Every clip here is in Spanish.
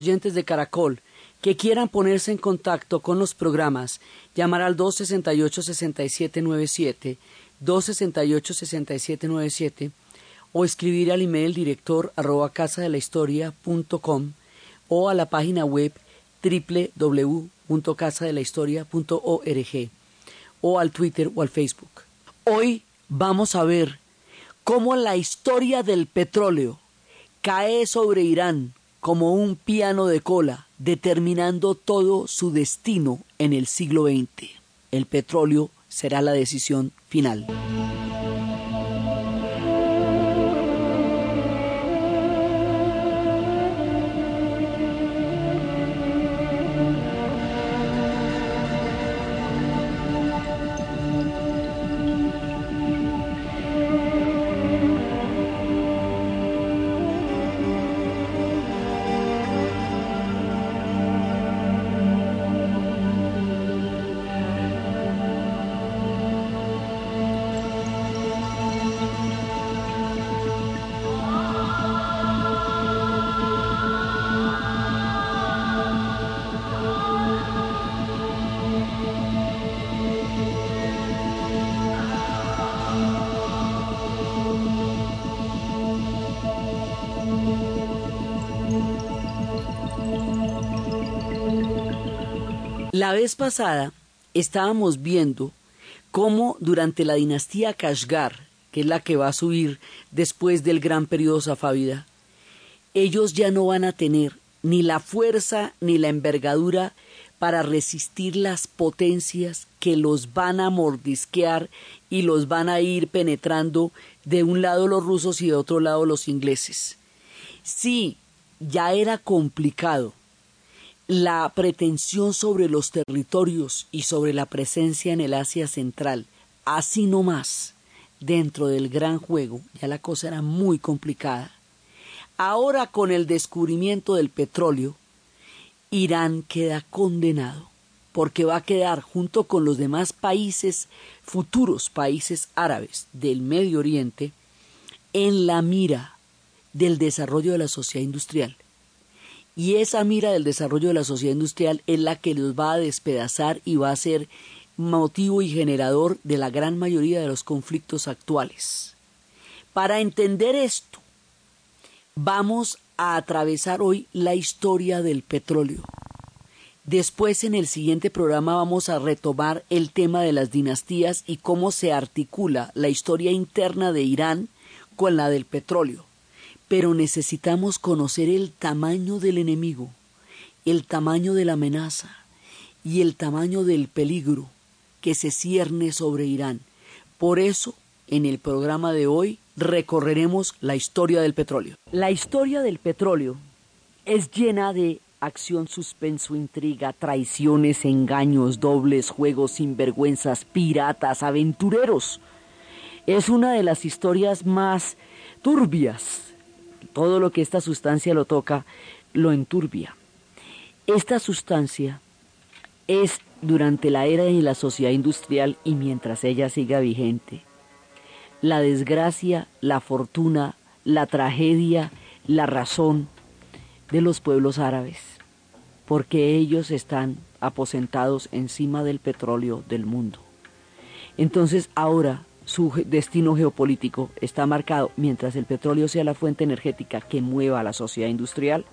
oyentes de Caracol que quieran ponerse en contacto con los programas, llamar al 268-6797, 268-6797 o escribir al email director arroba casa la historia o a la página web www.casadelahistoria.org o al Twitter o al Facebook. Hoy vamos a ver cómo la historia del petróleo cae sobre Irán como un piano de cola, determinando todo su destino en el siglo XX. El petróleo será la decisión final. La vez pasada estábamos viendo cómo durante la dinastía Kashgar, que es la que va a subir después del gran periodo safávida, ellos ya no van a tener ni la fuerza ni la envergadura para resistir las potencias que los van a mordisquear y los van a ir penetrando de un lado los rusos y de otro lado los ingleses. Sí, ya era complicado la pretensión sobre los territorios y sobre la presencia en el Asia Central, así no más, dentro del gran juego, ya la cosa era muy complicada. Ahora con el descubrimiento del petróleo, Irán queda condenado, porque va a quedar junto con los demás países, futuros países árabes del Medio Oriente, en la mira del desarrollo de la sociedad industrial y esa mira del desarrollo de la sociedad industrial es la que los va a despedazar y va a ser motivo y generador de la gran mayoría de los conflictos actuales. Para entender esto, vamos a atravesar hoy la historia del petróleo. Después en el siguiente programa vamos a retomar el tema de las dinastías y cómo se articula la historia interna de Irán con la del petróleo pero necesitamos conocer el tamaño del enemigo, el tamaño de la amenaza y el tamaño del peligro que se cierne sobre Irán. Por eso, en el programa de hoy recorreremos la historia del petróleo. La historia del petróleo es llena de acción, suspenso, intriga, traiciones, engaños, dobles, juegos, sinvergüenzas, piratas, aventureros. Es una de las historias más turbias todo lo que esta sustancia lo toca lo enturbia. Esta sustancia es durante la era de la sociedad industrial y mientras ella siga vigente. La desgracia, la fortuna, la tragedia, la razón de los pueblos árabes, porque ellos están aposentados encima del petróleo del mundo. Entonces ahora su destino geopolítico está marcado, mientras el petróleo sea la fuente energética que mueva a la sociedad industrial,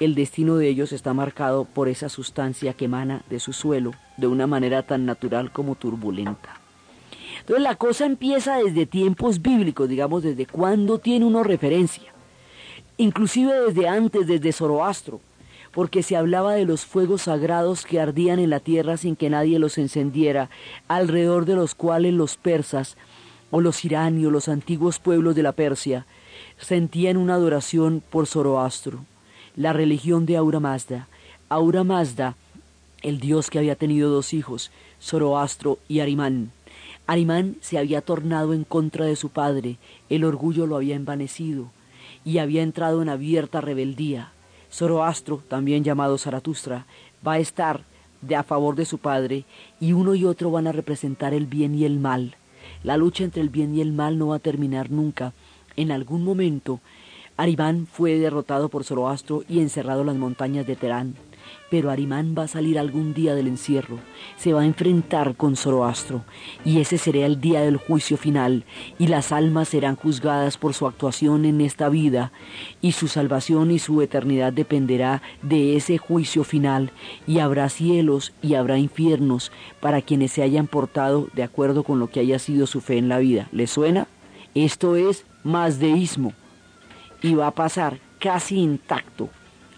el destino de ellos está marcado por esa sustancia que emana de su suelo de una manera tan natural como turbulenta. Entonces la cosa empieza desde tiempos bíblicos, digamos, desde cuando tiene uno referencia, inclusive desde antes, desde Zoroastro, porque se hablaba de los fuegos sagrados que ardían en la tierra sin que nadie los encendiera, alrededor de los cuales los persas, o los iranios, los antiguos pueblos de la Persia, sentían una adoración por Zoroastro, la religión de Aura Mazda. Aura Mazda, el dios que había tenido dos hijos, Zoroastro y Arimán. Arimán se había tornado en contra de su padre, el orgullo lo había envanecido, y había entrado en abierta rebeldía. Zoroastro, también llamado Zaratustra, va a estar de a favor de su padre y uno y otro van a representar el bien y el mal. La lucha entre el bien y el mal no va a terminar nunca. En algún momento, Arimán fue derrotado por Zoroastro y encerrado en las montañas de Terán. Pero Arimán va a salir algún día del encierro, se va a enfrentar con Zoroastro, y ese será el día del juicio final, y las almas serán juzgadas por su actuación en esta vida, y su salvación y su eternidad dependerá de ese juicio final, y habrá cielos y habrá infiernos para quienes se hayan portado de acuerdo con lo que haya sido su fe en la vida. ¿Le suena? Esto es más deísmo, y va a pasar casi intacto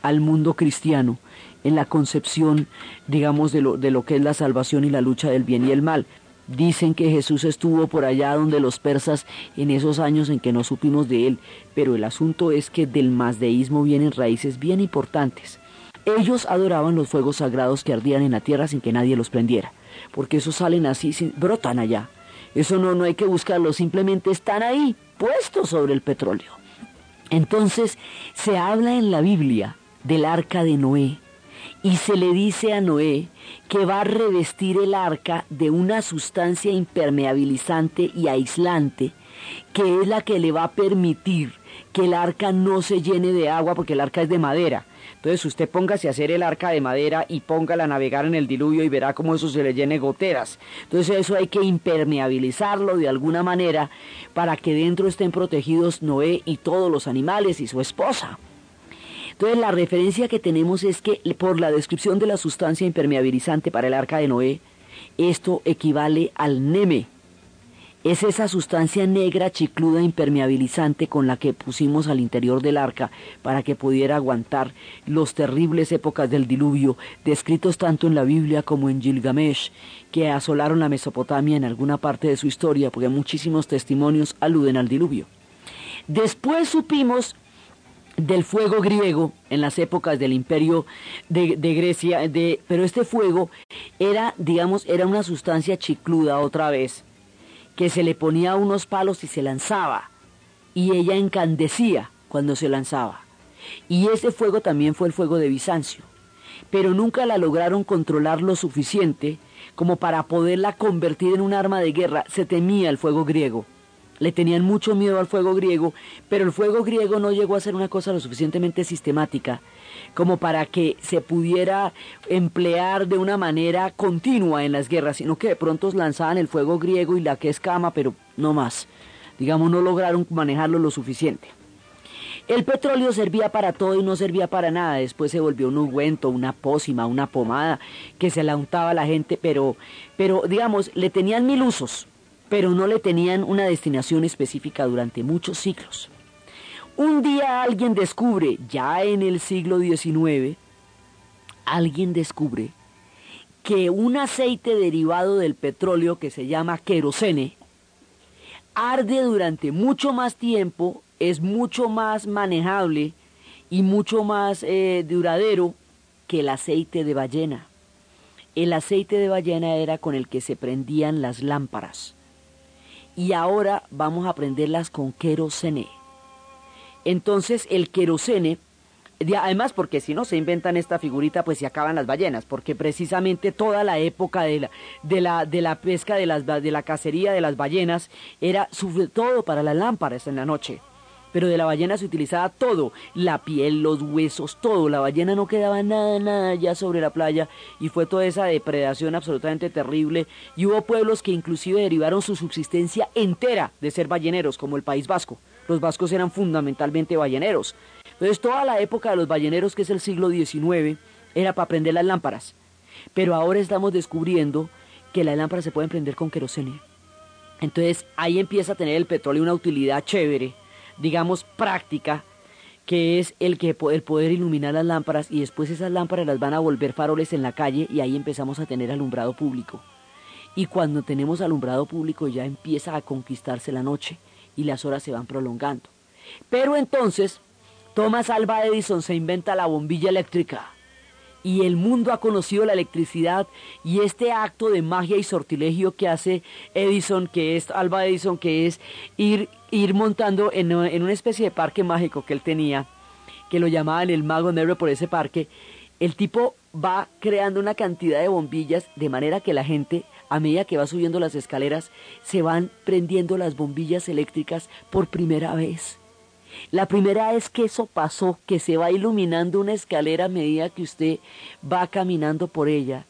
al mundo cristiano en la concepción, digamos, de lo, de lo que es la salvación y la lucha del bien y el mal. Dicen que Jesús estuvo por allá donde los persas en esos años en que no supimos de él, pero el asunto es que del masdeísmo vienen raíces bien importantes. Ellos adoraban los fuegos sagrados que ardían en la tierra sin que nadie los prendiera, porque esos salen así, brotan allá. Eso no, no hay que buscarlos, simplemente están ahí, puestos sobre el petróleo. Entonces se habla en la Biblia del arca de Noé, y se le dice a Noé que va a revestir el arca de una sustancia impermeabilizante y aislante, que es la que le va a permitir que el arca no se llene de agua porque el arca es de madera. Entonces usted póngase a hacer el arca de madera y póngala a navegar en el diluvio y verá cómo eso se le llene goteras. Entonces eso hay que impermeabilizarlo de alguna manera para que dentro estén protegidos Noé y todos los animales y su esposa. Entonces la referencia que tenemos es que por la descripción de la sustancia impermeabilizante para el arca de Noé, esto equivale al neme. Es esa sustancia negra, chicluda, impermeabilizante con la que pusimos al interior del arca para que pudiera aguantar los terribles épocas del diluvio, descritos tanto en la Biblia como en Gilgamesh, que asolaron la Mesopotamia en alguna parte de su historia, porque muchísimos testimonios aluden al diluvio. Después supimos del fuego griego en las épocas del imperio de, Grecia, de, pero este fuego era, digamos, era una sustancia chicluda otra vez, que se le ponía unos palos y se lanzaba, y ella encandecía cuando se lanzaba. Y ese fuego también fue el fuego de Bizancio, pero nunca la lograron controlar lo suficiente como para poderla convertir en un arma de guerra. Se temía el fuego griego le tenían mucho miedo al fuego griego, pero el fuego griego no llegó a ser una cosa lo suficientemente sistemática como para que se pudiera emplear de una manera continua en las guerras, sino que de pronto lanzaban el fuego griego y la que escama, pero no más. Digamos, no lograron manejarlo lo suficiente. El petróleo servía para todo y no servía para nada. Después se volvió un ungüento, una pócima, una pomada que se la untaba a la gente, pero, pero digamos, le tenían mil usos pero no le tenían una destinación específica durante muchos siglos. Un día alguien descubre, ya en el siglo XIX, alguien descubre que un aceite derivado del petróleo que se llama querosene arde durante mucho más tiempo, es mucho más manejable y mucho más eh, duradero que el aceite de ballena. El aceite de ballena era con el que se prendían las lámparas y ahora vamos a aprenderlas con querosene. Entonces el querosene, además porque si no se inventan esta figurita pues se acaban las ballenas, porque precisamente toda la época de la, de la, de la pesca, de, las, de la cacería de las ballenas, era sobre todo para las lámparas en la noche pero de la ballena se utilizaba todo, la piel, los huesos, todo. La ballena no quedaba nada, nada ya sobre la playa y fue toda esa depredación absolutamente terrible y hubo pueblos que inclusive derivaron su subsistencia entera de ser balleneros, como el País Vasco. Los vascos eran fundamentalmente balleneros. Entonces toda la época de los balleneros, que es el siglo XIX, era para prender las lámparas. Pero ahora estamos descubriendo que las lámparas se pueden prender con querosene. Entonces ahí empieza a tener el petróleo una utilidad chévere digamos, práctica, que es el, que, el poder iluminar las lámparas y después esas lámparas las van a volver faroles en la calle y ahí empezamos a tener alumbrado público. Y cuando tenemos alumbrado público ya empieza a conquistarse la noche y las horas se van prolongando. Pero entonces, Thomas Alva Edison se inventa la bombilla eléctrica y el mundo ha conocido la electricidad y este acto de magia y sortilegio que hace Edison, que es Alba Edison, que es ir, ir montando en, una especie de parque mágico que él tenía, que lo llamaban el mago negro por ese parque, el tipo va creando una cantidad de bombillas de manera que la gente, a medida que va subiendo las escaleras, se van prendiendo las bombillas eléctricas por primera vez. La primera es que eso pasó, que se va iluminando una escalera a medida que usted va caminando por ella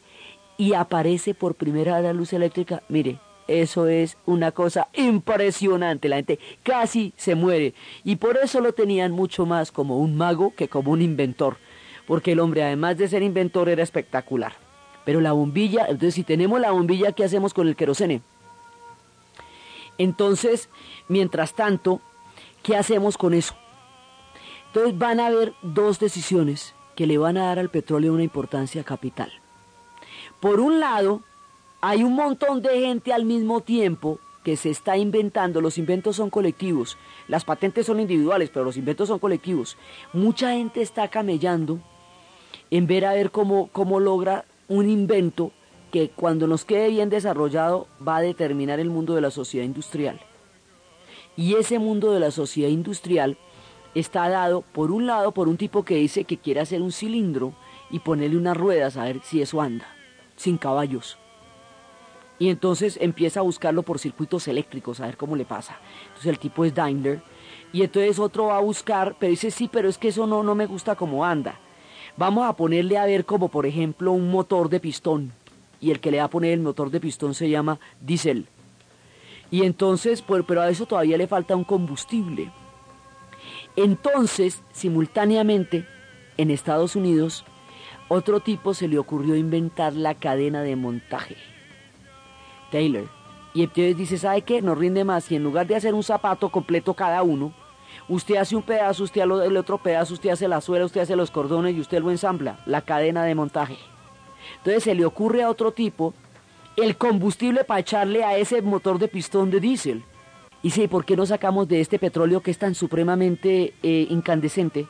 y aparece por primera vez la luz eléctrica. Mire, eso es una cosa impresionante. La gente casi se muere. Y por eso lo tenían mucho más como un mago que como un inventor. Porque el hombre, además de ser inventor, era espectacular. Pero la bombilla, entonces si tenemos la bombilla, ¿qué hacemos con el querosene? Entonces, mientras tanto, ¿qué hacemos con eso? Entonces van a haber dos decisiones que le van a dar al petróleo una importancia capital. Por un lado, hay un montón de gente al mismo tiempo que se está inventando, los inventos son colectivos, las patentes son individuales, pero los inventos son colectivos. Mucha gente está camellando en ver a ver cómo, cómo logra un invento que cuando nos quede bien desarrollado va a determinar el mundo de la sociedad industrial. Y ese mundo de la sociedad industrial está dado, por un lado, por un tipo que dice que quiere hacer un cilindro y ponerle unas ruedas a ver si eso anda, sin caballos. Y entonces empieza a buscarlo por circuitos eléctricos, a ver cómo le pasa. Entonces el tipo es Daimler. Y entonces otro va a buscar, pero dice, sí, pero es que eso no, no me gusta como anda. Vamos a ponerle a ver como por ejemplo un motor de pistón. Y el que le va a poner el motor de pistón se llama diésel. Y entonces, pero a eso todavía le falta un combustible. Entonces, simultáneamente, en Estados Unidos, otro tipo se le ocurrió inventar la cadena de montaje. Taylor. Y entonces dice, ¿sabe qué? No rinde más. Y en lugar de hacer un zapato completo cada uno, usted hace un pedazo, usted hace el otro pedazo, usted hace la suela, usted hace los cordones y usted lo ensambla. La cadena de montaje. Entonces se le ocurre a otro tipo el combustible para echarle a ese motor de pistón de diésel. Y dice, ¿por qué no sacamos de este petróleo que es tan supremamente eh, incandescente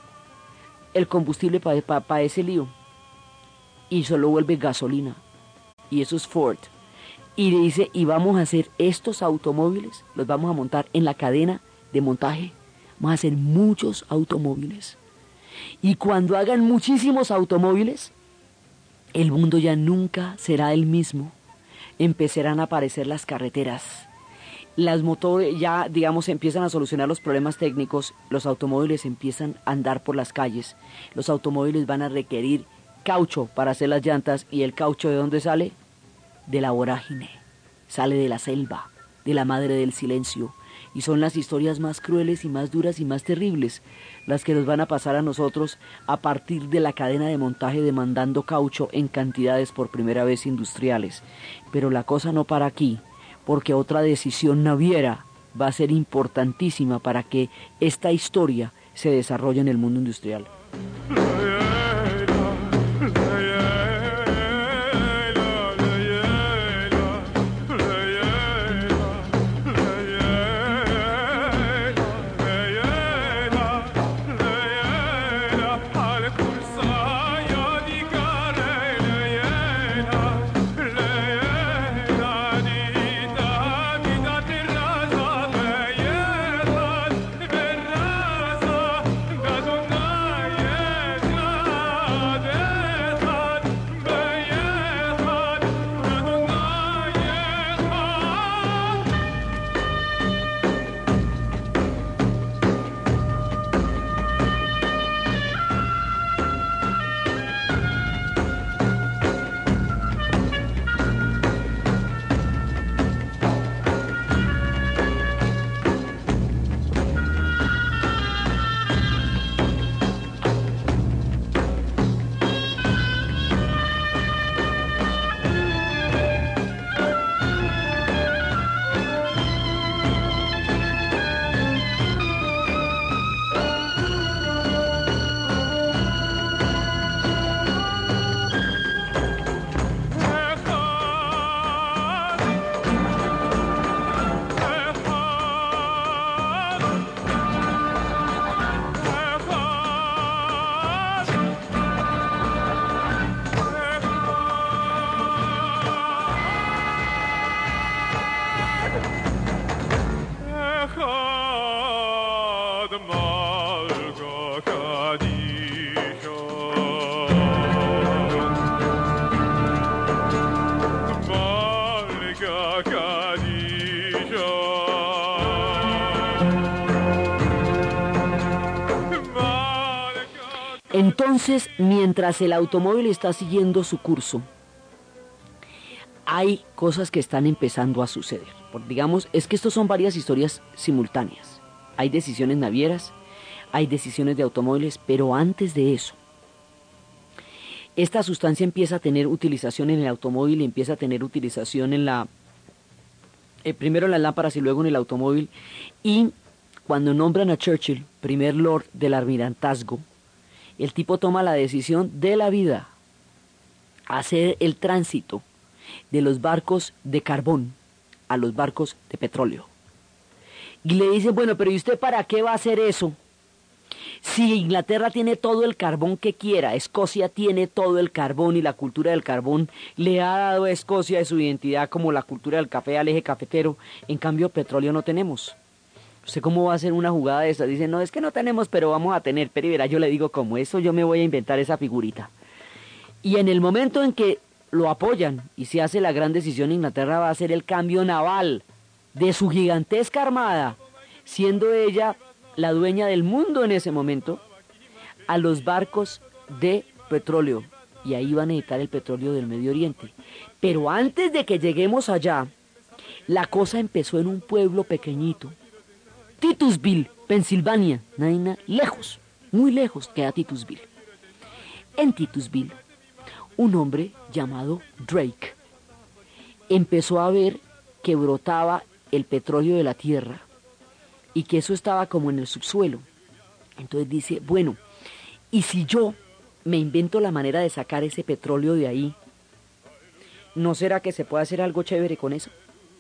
el combustible para ese lío? Y solo vuelve gasolina. Y eso es Ford y dice, y vamos a hacer estos automóviles, los vamos a montar en la cadena de montaje, vamos a hacer muchos automóviles. Y cuando hagan muchísimos automóviles, el mundo ya nunca será el mismo. Empezarán a aparecer las carreteras. Las motores ya, digamos, empiezan a solucionar los problemas técnicos, los automóviles empiezan a andar por las calles. Los automóviles van a requerir caucho para hacer las llantas y el caucho de dónde sale? de la vorágine, sale de la selva, de la madre del silencio, y son las historias más crueles y más duras y más terribles las que nos van a pasar a nosotros a partir de la cadena de montaje demandando caucho en cantidades por primera vez industriales. Pero la cosa no para aquí, porque otra decisión naviera va a ser importantísima para que esta historia se desarrolle en el mundo industrial. Entonces, mientras el automóvil está siguiendo su curso, hay cosas que están empezando a suceder. digamos, es que estos son varias historias simultáneas. Hay decisiones navieras, hay decisiones de automóviles, pero antes de eso, esta sustancia empieza a tener utilización en el automóvil y empieza a tener utilización en la, eh, primero en las lámparas y luego en el automóvil. Y cuando nombran a Churchill, primer lord del almirantazgo, el tipo toma la decisión de la vida, hacer el tránsito de los barcos de carbón a los barcos de petróleo. Y le dicen, bueno, pero ¿y usted para qué va a hacer eso? Si Inglaterra tiene todo el carbón que quiera, Escocia tiene todo el carbón y la cultura del carbón le ha dado a Escocia su identidad como la cultura del café al eje cafetero, en cambio petróleo no tenemos. ¿Usted cómo va a hacer una jugada de esa? Dice, no, es que no tenemos, pero vamos a tener. Pero verá, yo le digo, como eso yo me voy a inventar esa figurita. Y en el momento en que lo apoyan y se hace la gran decisión, Inglaterra va a hacer el cambio naval de su gigantesca armada, siendo ella la dueña del mundo en ese momento, a los barcos de petróleo. Y ahí van a necesitar el petróleo del Medio Oriente. Pero antes de que lleguemos allá, la cosa empezó en un pueblo pequeñito, Titusville, Pensilvania, Naina, lejos, muy lejos queda Titusville. En Titusville, un hombre llamado Drake empezó a ver que brotaba el petróleo de la tierra y que eso estaba como en el subsuelo. Entonces dice, bueno, ¿y si yo me invento la manera de sacar ese petróleo de ahí? ¿No será que se puede hacer algo chévere con eso?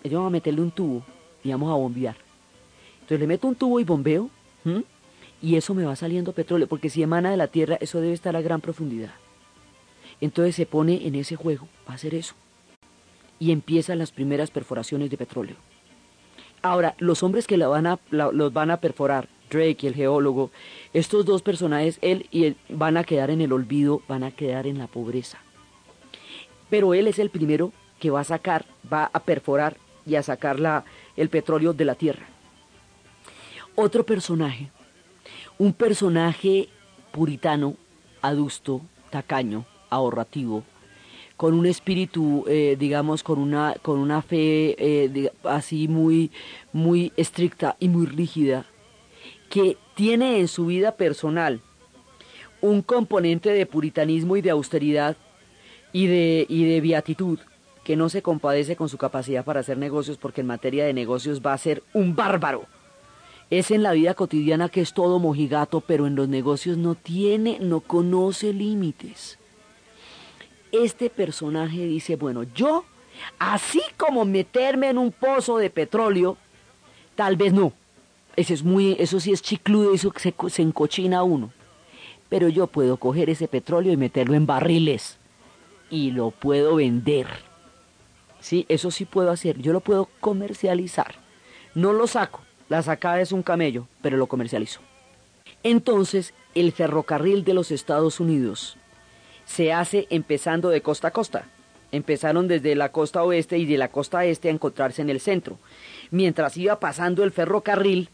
Yo vamos a meterle un tubo y vamos a bombear. Entonces le meto un tubo y bombeo y eso me va saliendo petróleo, porque si emana de la tierra, eso debe estar a gran profundidad. Entonces se pone en ese juego, va a hacer eso. Y empiezan las primeras perforaciones de petróleo. Ahora, los hombres que la van a, los van a perforar, Drake y el geólogo, estos dos personajes, él y él, van a quedar en el olvido, van a quedar en la pobreza. Pero él es el primero que va a sacar, va a perforar y a sacar la, el petróleo de la tierra. Otro personaje, un personaje puritano, adusto, tacaño, ahorrativo, con un espíritu, eh, digamos, con una, con una fe eh, así muy, muy estricta y muy rígida, que tiene en su vida personal un componente de puritanismo y de austeridad y de, y de beatitud, que no se compadece con su capacidad para hacer negocios, porque en materia de negocios va a ser un bárbaro. Es en la vida cotidiana que es todo mojigato, pero en los negocios no tiene, no conoce límites este personaje dice, bueno, yo, así como meterme en un pozo de petróleo, tal vez no. Eso, es muy, eso sí es chicludo, eso se, se encochina uno. Pero yo puedo coger ese petróleo y meterlo en barriles y lo puedo vender. Sí, eso sí puedo hacer. Yo lo puedo comercializar. No lo saco. La sacada es un camello, pero lo comercializo. Entonces, el ferrocarril de los Estados Unidos se hace empezando de costa a costa. Empezaron desde la costa oeste y de la costa este a encontrarse en el centro. Mientras iba pasando el ferrocarril,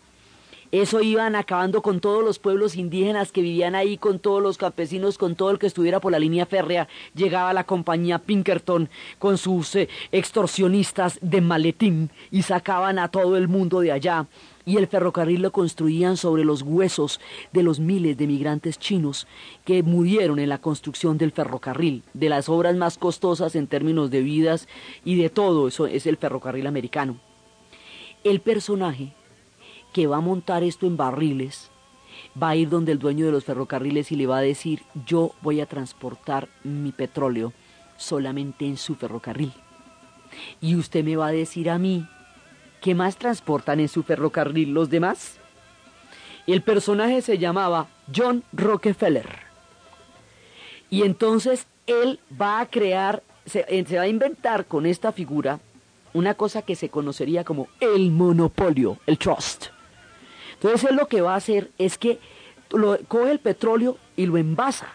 eso iban acabando con todos los pueblos indígenas que vivían ahí, con todos los campesinos, con todo el que estuviera por la línea férrea. Llegaba la compañía Pinkerton con sus eh, extorsionistas de maletín y sacaban a todo el mundo de allá y el ferrocarril lo construían sobre los huesos de los miles de migrantes chinos que murieron en la construcción del ferrocarril, de las obras más costosas en términos de vidas y de todo eso es el ferrocarril americano. El personaje que va a montar esto en barriles va a ir donde el dueño de los ferrocarriles y le va a decir yo voy a transportar mi petróleo solamente en su ferrocarril. Y usted me va a decir a mí ¿Qué más transportan en su ferrocarril los demás? El personaje se llamaba John Rockefeller. Y entonces él va a crear, se, eh, va a inventar con esta figura una cosa que se conocería como el monopolio, el trust. Entonces él lo que va a hacer es que coge el petróleo y lo envasa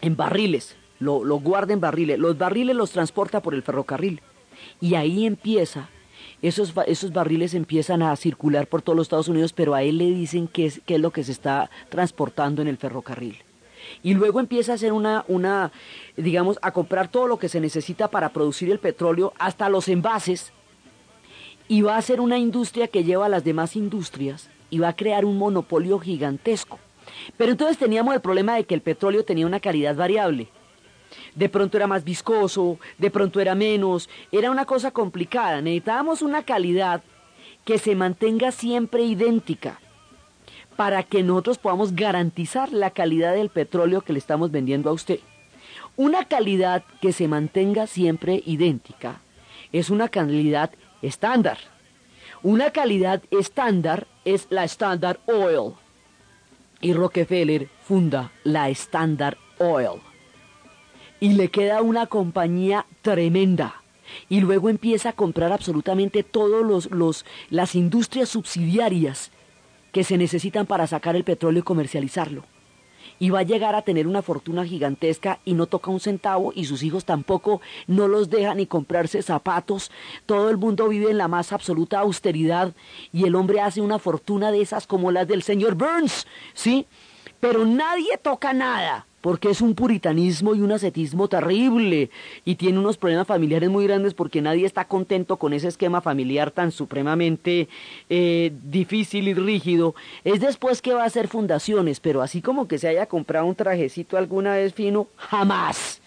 en barriles, lo, lo guarda en barriles. Los barriles los transporta por el ferrocarril. Y ahí empieza esos, esos barriles empiezan a circular por todos los Estados Unidos, pero a él le dicen qué es, qué es lo que se está transportando en el ferrocarril. y luego empieza a hacer una, una, digamos, a comprar todo lo que se necesita para producir el petróleo, hasta los envases, y va a ser una industria que lleva a las demás industrias y va a crear un monopolio gigantesco. Pero entonces teníamos el problema de que el petróleo tenía una calidad variable. De pronto era más viscoso, de pronto era menos, era una cosa complicada. Necesitábamos una calidad que se mantenga siempre idéntica para que nosotros podamos garantizar la calidad del petróleo que le estamos vendiendo a usted. Una calidad que se mantenga siempre idéntica es una calidad estándar. Una calidad estándar es la Standard Oil. Y Rockefeller funda la Standard Oil. Y le queda una compañía tremenda. Y luego empieza a comprar absolutamente todas los, los, las industrias subsidiarias que se necesitan para sacar el petróleo y comercializarlo. Y va a llegar a tener una fortuna gigantesca y no toca un centavo y sus hijos tampoco no los dejan ni comprarse zapatos. Todo el mundo vive en la más absoluta austeridad y el hombre hace una fortuna de esas como las del señor Burns, ¿sí? Pero nadie toca nada porque es un puritanismo y un ascetismo terrible y tiene unos problemas familiares muy grandes porque nadie está contento con ese esquema familiar tan supremamente eh, difícil y rígido. Es después que va a hacer fundaciones, pero así como que se haya comprado un trajecito alguna vez fino, jamás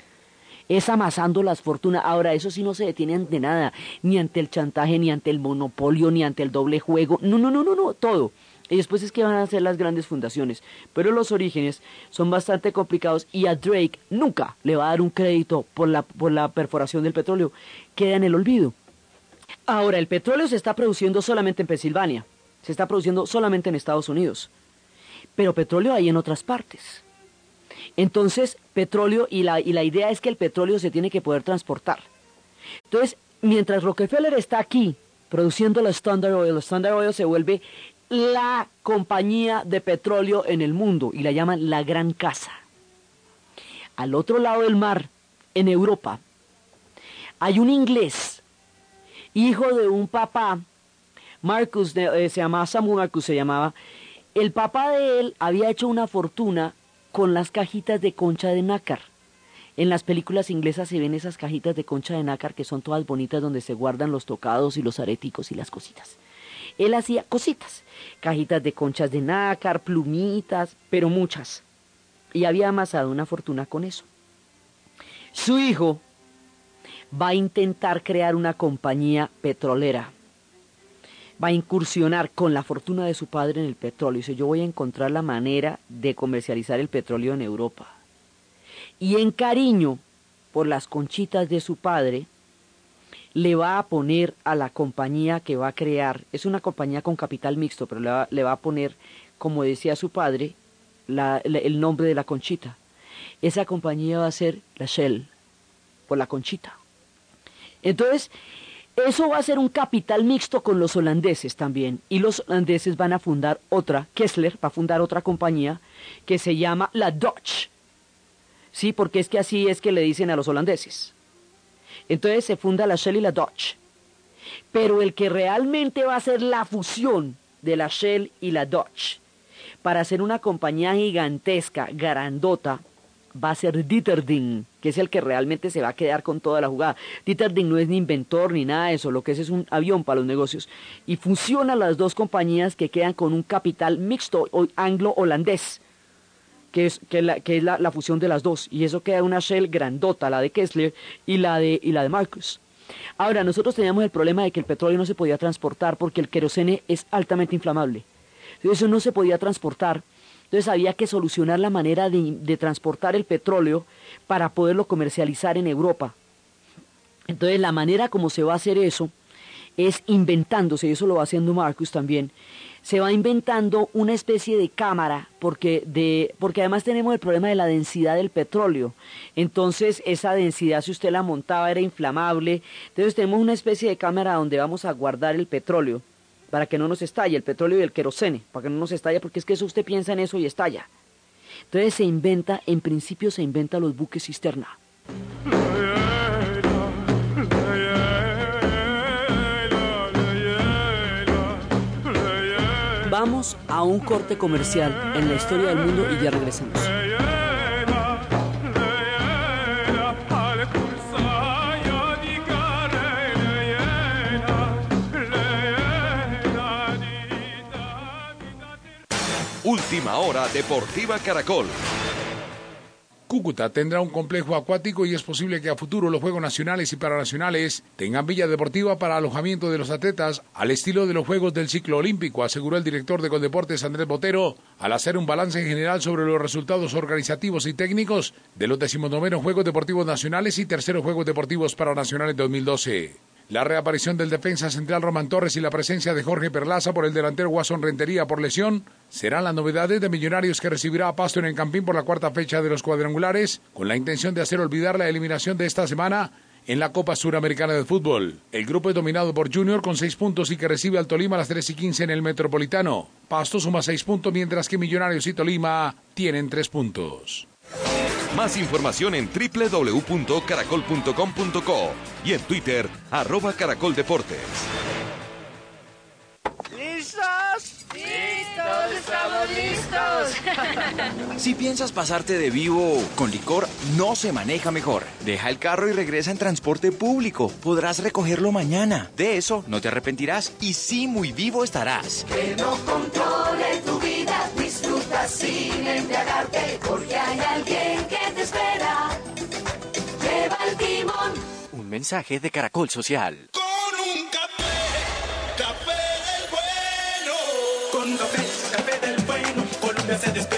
es amasando las fortunas. Ahora, eso sí no se detiene ante nada, ni ante el chantaje, ni ante el monopolio, ni ante el doble juego. No, no, no, no, no, todo. Y después es que van a ser las grandes fundaciones. Pero los orígenes son bastante complicados y a Drake nunca le va a dar un crédito por la, por la perforación del petróleo. Queda en el olvido. Ahora, el petróleo se está produciendo solamente en Pensilvania. Se está produciendo solamente en Estados Unidos. Pero petróleo hay en otras partes. Entonces, petróleo, y la, y la idea es que el petróleo se tiene que poder transportar. Entonces, mientras Rockefeller está aquí produciendo la Standard Oil, la Standard Oil se vuelve la compañía de petróleo en el mundo y la llaman la Gran Casa. Al otro lado del mar, en Europa, hay un inglés, hijo de un papá, Marcus, eh, se llamaba Samuel Marcus, se llamaba. El papá de él había hecho una fortuna con las cajitas de concha de nácar. En las películas inglesas se ven esas cajitas de concha de nácar que son todas bonitas donde se guardan los tocados y los areticos y las cositas. Él hacía cositas, cajitas de conchas de nácar, plumitas, pero muchas. Y había amasado una fortuna con eso. Su hijo va a intentar crear una compañía petrolera. Va a incursionar con la fortuna de su padre en el petróleo. Dice, yo voy a encontrar la manera de comercializar el petróleo en Europa. Y en cariño por las conchitas de su padre, le va a poner a la compañía que va a crear, es una compañía con capital mixto, pero le va, le va a poner, como decía su padre, el nombre de la conchita. Esa compañía va a ser la Shell, por la conchita. Entonces, eso va a ser un capital mixto con los holandeses también. Y los holandeses van a fundar otra, Kessler va a fundar otra compañía que se llama la Dutch. Sí, porque es que así es que le dicen a los holandeses. Entonces se funda la Shell y la Dodge. Pero el que realmente va a hacer la fusión de la Shell y la Dodge para hacer una compañía gigantesca, grandota, va a ser Dieterding, que es el que realmente se va a quedar con toda la jugada. Dieterding no es ni inventor ni nada de eso, lo que es es un avión para los negocios. Y fusiona las dos compañías que quedan con un capital mixto anglo-holandés que es, que la, que es la, fusión de las dos. Y eso queda una shell grandota, la de Kessler y la de, y la de Marcus. Ahora, nosotros teníamos el problema de que el petróleo no se podía transportar porque el querosene es altamente inflamable. Eso no se podía transportar. Entonces había que solucionar la manera de, de transportar el petróleo para poderlo comercializar en Europa. Entonces la manera como se va a hacer eso es inventándose, y eso lo va haciendo Marcus también, se va inventando una especie de cámara, porque, de, porque además tenemos el problema de la densidad del petróleo. Entonces, esa densidad, si usted la montaba, era inflamable. Entonces, tenemos una especie de cámara donde vamos a guardar el petróleo para que no nos estalle, el petróleo y el querosene, para que no nos estalle, porque es que eso usted piensa en eso y estalla. Entonces se inventa, en principio se inventa los buques cisterna. Vamos a un corte comercial en la historia del mundo y ya regresamos. Última hora Deportiva Caracol. Cúcuta tendrá un complejo acuático y es posible que a futuro los Juegos Nacionales y Paranacionales tengan villa deportiva para alojamiento de los atletas al estilo de los Juegos del Ciclo Olímpico, aseguró el director de Coldeportes Andrés Botero al hacer un balance general sobre los resultados organizativos y técnicos de los decimonovenos Juegos Deportivos Nacionales y terceros Juegos Deportivos Paranacionales 2012. La reaparición del defensa central Román Torres y la presencia de Jorge Perlaza por el delantero Guasón Rentería por lesión serán las novedades de Millonarios que recibirá a Pasto en el Campín por la cuarta fecha de los cuadrangulares, con la intención de hacer olvidar la eliminación de esta semana en la Copa Suramericana de Fútbol. El grupo es dominado por Junior con seis puntos y que recibe al Tolima a las 3 y 15 en el Metropolitano. Pasto suma seis puntos mientras que Millonarios y Tolima tienen tres puntos. Más información en www.caracol.com.co y en Twitter, arroba caracoldeportes. ¿Listos? ¡Listos! ¡Estamos listos! Si piensas pasarte de vivo con licor, no se maneja mejor. Deja el carro y regresa en transporte público. Podrás recogerlo mañana. De eso no te arrepentirás y sí muy vivo estarás. Que no controle tu sin embriagarte, porque hay alguien que te espera. Lleva el timón. Un mensaje de Caracol Social. Con un café, café del bueno. Con un café, café del bueno. Colombia se despierta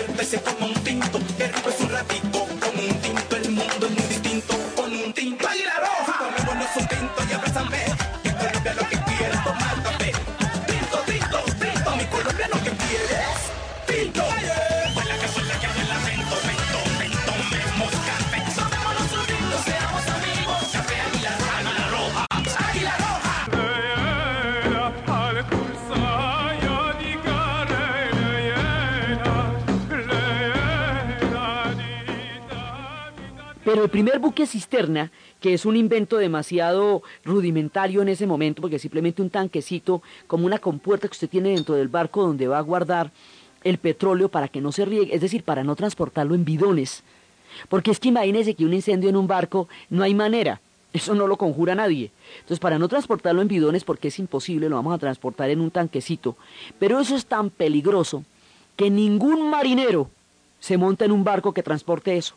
Pero el primer buque cisterna, que es un invento demasiado rudimentario en ese momento, porque es simplemente un tanquecito, como una compuerta que usted tiene dentro del barco donde va a guardar el petróleo para que no se riegue, es decir, para no transportarlo en bidones. Porque es que imagínese que un incendio en un barco no hay manera, eso no lo conjura nadie. Entonces, para no transportarlo en bidones, porque es imposible, lo vamos a transportar en un tanquecito. Pero eso es tan peligroso que ningún marinero se monta en un barco que transporte eso.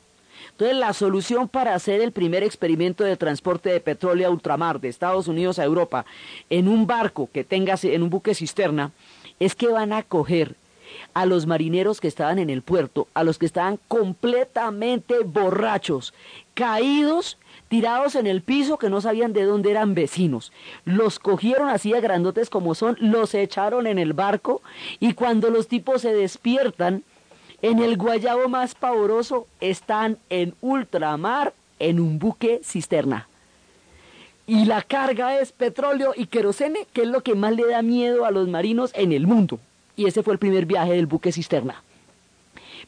Entonces, la solución para hacer el primer experimento de transporte de petróleo a ultramar de Estados Unidos a Europa en un barco que tenga en un buque cisterna es que van a coger a los marineros que estaban en el puerto, a los que estaban completamente borrachos, caídos, tirados en el piso que no sabían de dónde eran vecinos. Los cogieron así a grandotes como son, los echaron en el barco y cuando los tipos se despiertan, en el guayabo más pavoroso están en ultramar en un buque cisterna. Y la carga es petróleo y querosene, que es lo que más le da miedo a los marinos en el mundo. Y ese fue el primer viaje del buque cisterna.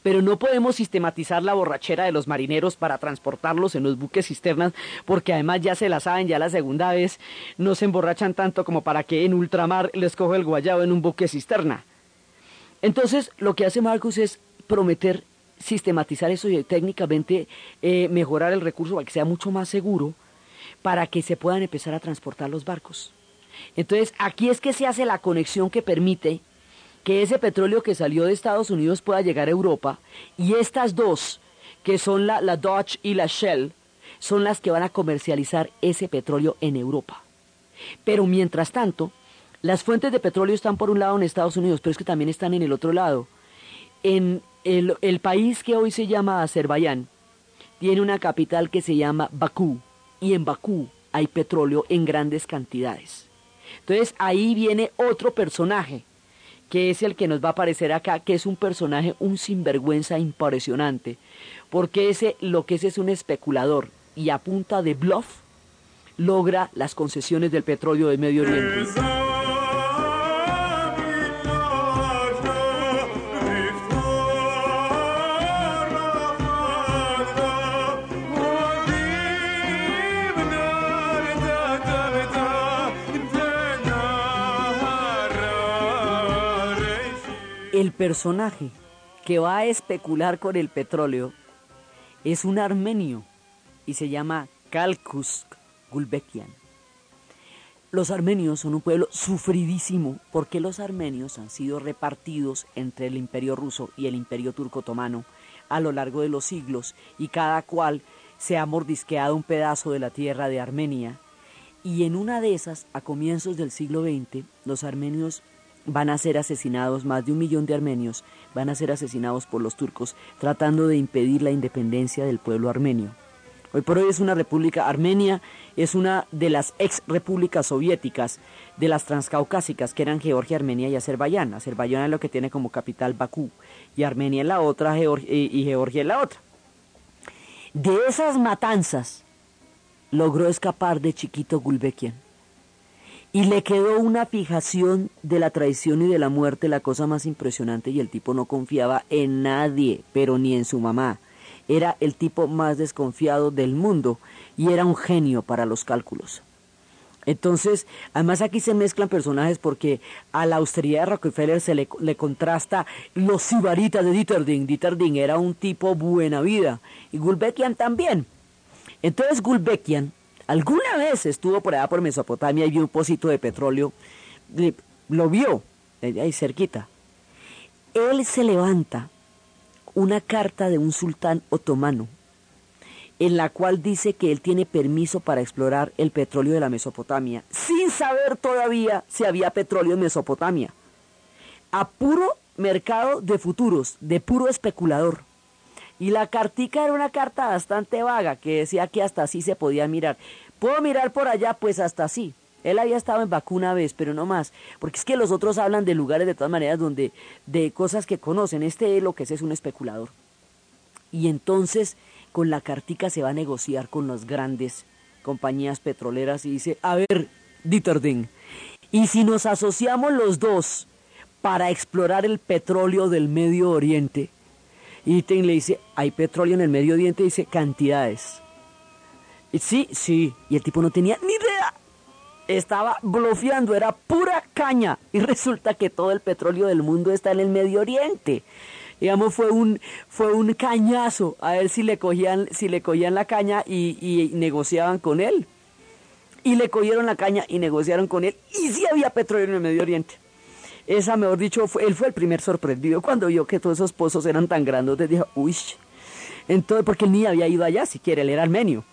Pero no podemos sistematizar la borrachera de los marineros para transportarlos en los buques cisternas, porque además ya se la saben, ya la segunda vez no se emborrachan tanto como para que en ultramar les coja el guayabo en un buque cisterna. Entonces, lo que hace Marcus es prometer sistematizar eso y técnicamente eh, mejorar el recurso para que sea mucho más seguro, para que se puedan empezar a transportar los barcos. Entonces, aquí es que se hace la conexión que permite que ese petróleo que salió de Estados Unidos pueda llegar a Europa y estas dos, que son la, la Dodge y la Shell, son las que van a comercializar ese petróleo en Europa. Pero mientras tanto, las fuentes de petróleo están por un lado en Estados Unidos, pero es que también están en el otro lado. En el, el país que hoy se llama Azerbaiyán tiene una capital que se llama Bakú y en Bakú hay petróleo en grandes cantidades. Entonces ahí viene otro personaje que es el que nos va a aparecer acá, que es un personaje, un sinvergüenza impresionante, porque ese, lo que es es un especulador y a punta de bluff logra las concesiones del petróleo de Medio Oriente. El personaje que va a especular con el petróleo es un armenio y se llama Kalkus Gulbekian. Los armenios son un pueblo sufridísimo porque los armenios han sido repartidos entre el imperio ruso y el imperio turco otomano a lo largo de los siglos y cada cual se ha mordisqueado un pedazo de la tierra de Armenia. Y en una de esas, a comienzos del siglo XX, los armenios van a ser asesinados, más de un millón de armenios van a ser asesinados por los turcos tratando de impedir la independencia del pueblo armenio. Hoy por hoy es una república, Armenia es una de las ex repúblicas soviéticas de las transcaucásicas que eran Georgia, Armenia y Azerbaiyán. Azerbaiyán es lo que tiene como capital Bakú y Armenia es la otra y Georgia es la otra. De esas matanzas logró escapar de chiquito Gulbekian y le quedó una fijación de la traición y de la muerte, la cosa más impresionante, y el tipo no confiaba en nadie, pero ni en su mamá. Era el tipo más desconfiado del mundo y era un genio para los cálculos. Entonces, además aquí se mezclan personajes porque a la austeridad de Rockefeller se le, contrasta los sibaritas de Dieterding. Dieterding era un tipo buena vida y Gulbekian también. Entonces Gulbekian alguna vez estuvo por allá por Mesopotamia y vio un pocito de petróleo, lo vio, ahí cerquita. Él se levanta una carta de un sultán otomano en la cual dice que él tiene permiso para explorar el petróleo de la Mesopotamia, sin saber todavía si había petróleo en Mesopotamia. A puro mercado de futuros, de puro especulador. Y la cartica era una carta bastante vaga que decía que hasta así se podía mirar. ¿Puedo mirar por allá? Pues hasta así. Él había estado en Bakú una vez, pero no más. Porque es que los otros hablan de lugares de todas maneras donde, de cosas que conocen. Este lo que es es un especulador. Y entonces con la cartica se va a negociar con las grandes compañías petroleras y dice, a ver, Dieterding, y si nos asociamos los dos para explorar el petróleo del Medio Oriente, y le dice, ¿hay petróleo en el Medio Oriente? Dice, cantidades. Y sí, sí. Y el tipo no tenía ni idea. Estaba bloqueando, era pura caña. Y resulta que todo el petróleo del mundo está en el Medio Oriente. Digamos, fue un, fue un cañazo a ver si le cogían, si le cogían la caña y, y negociaban con él. Y le cogieron la caña y negociaron con él. Y sí había petróleo en el Medio Oriente. Esa, mejor dicho, fue, él fue el primer sorprendido cuando vio que todos esos pozos eran tan grandes. Dijo, uy, entonces, porque él ni había ido allá siquiera, él era armenio.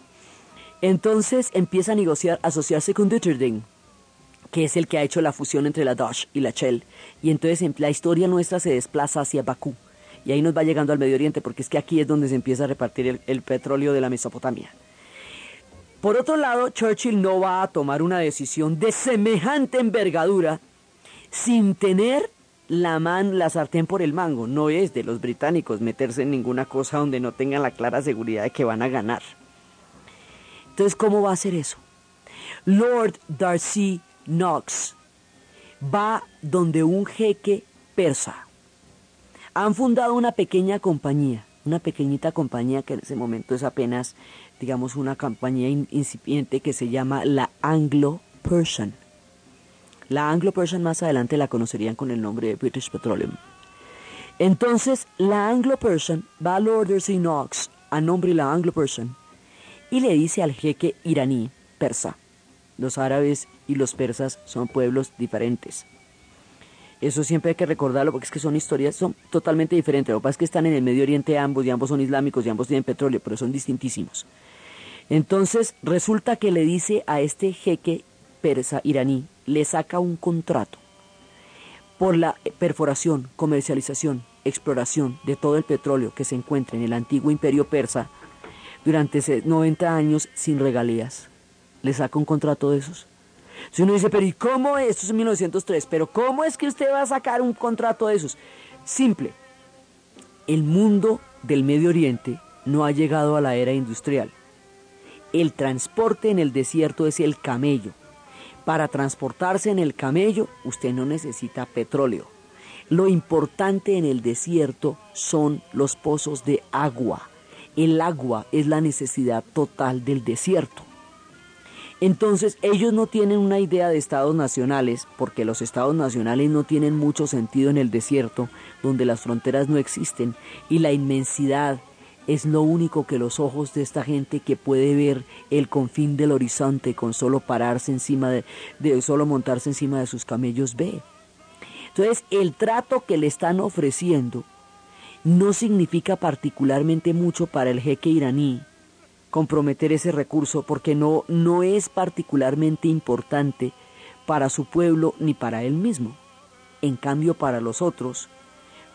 Entonces empieza a negociar, asociarse con Ditterding, que es el que ha hecho la fusión entre la Dosh y la Shell. Y entonces la historia nuestra se desplaza hacia Bakú. Y ahí nos va llegando al Medio Oriente, porque es que aquí es donde se empieza a repartir el petróleo de la Mesopotamia. Por otro lado, Churchill no va a tomar una decisión de semejante envergadura sin tener la man, la sartén por el mango. No es de los británicos meterse en ninguna cosa donde no tengan la clara seguridad de que van a ganar. Entonces, ¿cómo va a hacer eso? Lord Darcy Knox va donde un jeque persa. Han fundado una pequeña compañía, una pequeñita compañía que en ese momento es apenas, digamos, una compañía incipiente que se llama la Anglo-Persian la Anglo-Persian más adelante la conocerían con el nombre de British Petroleum. Entonces, la Anglo-Persian va a Lord Knox a nombre de la Anglo-Persian y le dice al jeque iraní, persa, los árabes y los persas son pueblos diferentes. Eso siempre hay que recordarlo porque es que son historias, son totalmente diferentes. Lo que pasa es que están en el Medio Oriente ambos y ambos son islámicos y ambos tienen petróleo, pero son distintísimos. Entonces resulta que le dice a este jeque persa iraní, le saca un contrato por la perforación, comercialización, exploración de todo el petróleo que se encuentra en el antiguo imperio persa durante 90 años sin regalías. Le saca un contrato de esos. Si uno dice, pero ¿y cómo es? Esto es en 1903, pero ¿cómo es que usted va a sacar un contrato de esos? Simple. El mundo del Medio Oriente no ha llegado a la era industrial. El transporte en el desierto es el camello. Para transportarse en el camello usted no necesita petróleo. Lo importante en el desierto son los pozos de agua. El agua es la necesidad total del desierto. Entonces ellos no tienen una idea de estados nacionales, porque los estados nacionales no tienen mucho sentido en el desierto, donde las fronteras no existen y la inmensidad es lo único que los ojos de esta gente que puede ver el confín del horizonte con solo pararse encima de, de solo montarse encima de sus camellos ve. Entonces, el trato que le están ofreciendo no significa particularmente mucho para el jeque iraní comprometer ese recurso porque no, no es particularmente importante para su pueblo ni para él mismo. En cambio, para los otros,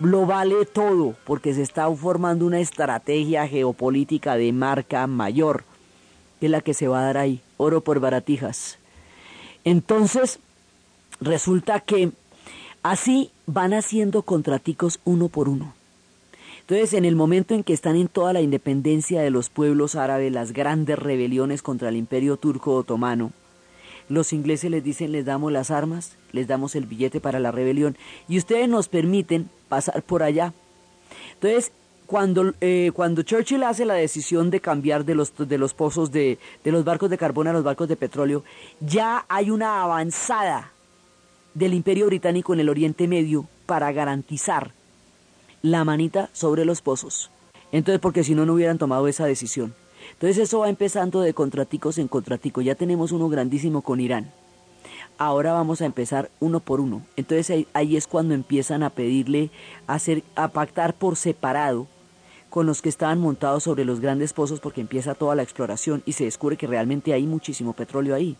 lo vale todo porque se está formando una estrategia geopolítica de marca mayor, que es la que se va a dar ahí, oro por baratijas. Entonces, resulta que así van haciendo contraticos uno por uno. Entonces, en el momento en que están en toda la independencia de los pueblos árabes, las grandes rebeliones contra el imperio turco otomano, los ingleses les dicen, les damos las armas, les damos el billete para la rebelión y ustedes nos permiten pasar por allá. Entonces, cuando, eh, cuando Churchill hace la decisión de cambiar de los, de los pozos de, de los barcos de carbón a los barcos de petróleo, ya hay una avanzada del imperio británico en el Oriente Medio para garantizar la manita sobre los pozos. Entonces, porque si no, no hubieran tomado esa decisión. Entonces eso va empezando de contraticos en contratico. Ya tenemos uno grandísimo con Irán. Ahora vamos a empezar uno por uno. Entonces ahí, es cuando empiezan a pedirle a, hacer, a pactar por separado con los que estaban montados sobre los grandes pozos porque empieza toda la exploración y se descubre que realmente hay muchísimo petróleo ahí.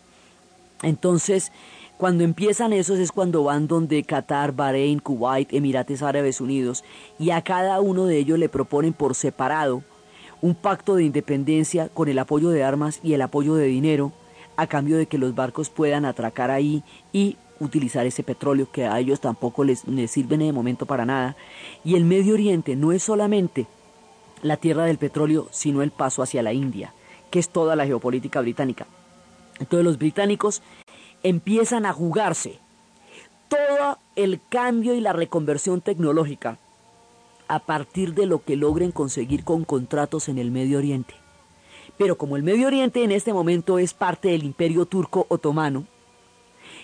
Entonces, cuando empiezan esos es cuando van donde Qatar, Bahrein, Kuwait, Emirates Árabes Unidos y a cada uno de ellos le proponen por separado un pacto de independencia con el apoyo de armas y el apoyo de dinero a cambio de que los barcos puedan atracar ahí y utilizar ese petróleo que a ellos tampoco les, les sirve de momento para nada. Y el Medio Oriente no es solamente la tierra del petróleo, sino el paso hacia la India, que es toda la geopolítica británica. Entonces los británicos empiezan a jugarse todo el cambio y la reconversión tecnológica a partir de lo que logren conseguir con contratos en el Medio Oriente. Pero como el Medio Oriente en este momento es parte del imperio turco otomano,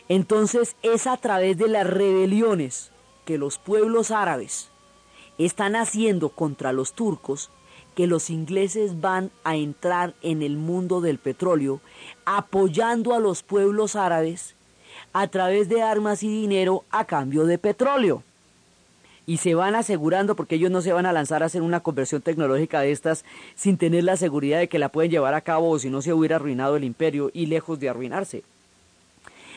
entonces es a través de las rebeliones que los pueblos árabes están haciendo contra los turcos que los ingleses van a entrar en el mundo del petróleo apoyando a los pueblos árabes a través de armas y dinero a cambio de petróleo y se van asegurando, porque ellos no se van a lanzar a hacer una conversión tecnológica de estas sin tener la seguridad de que la pueden llevar a cabo o si no se hubiera arruinado el imperio y lejos de arruinarse.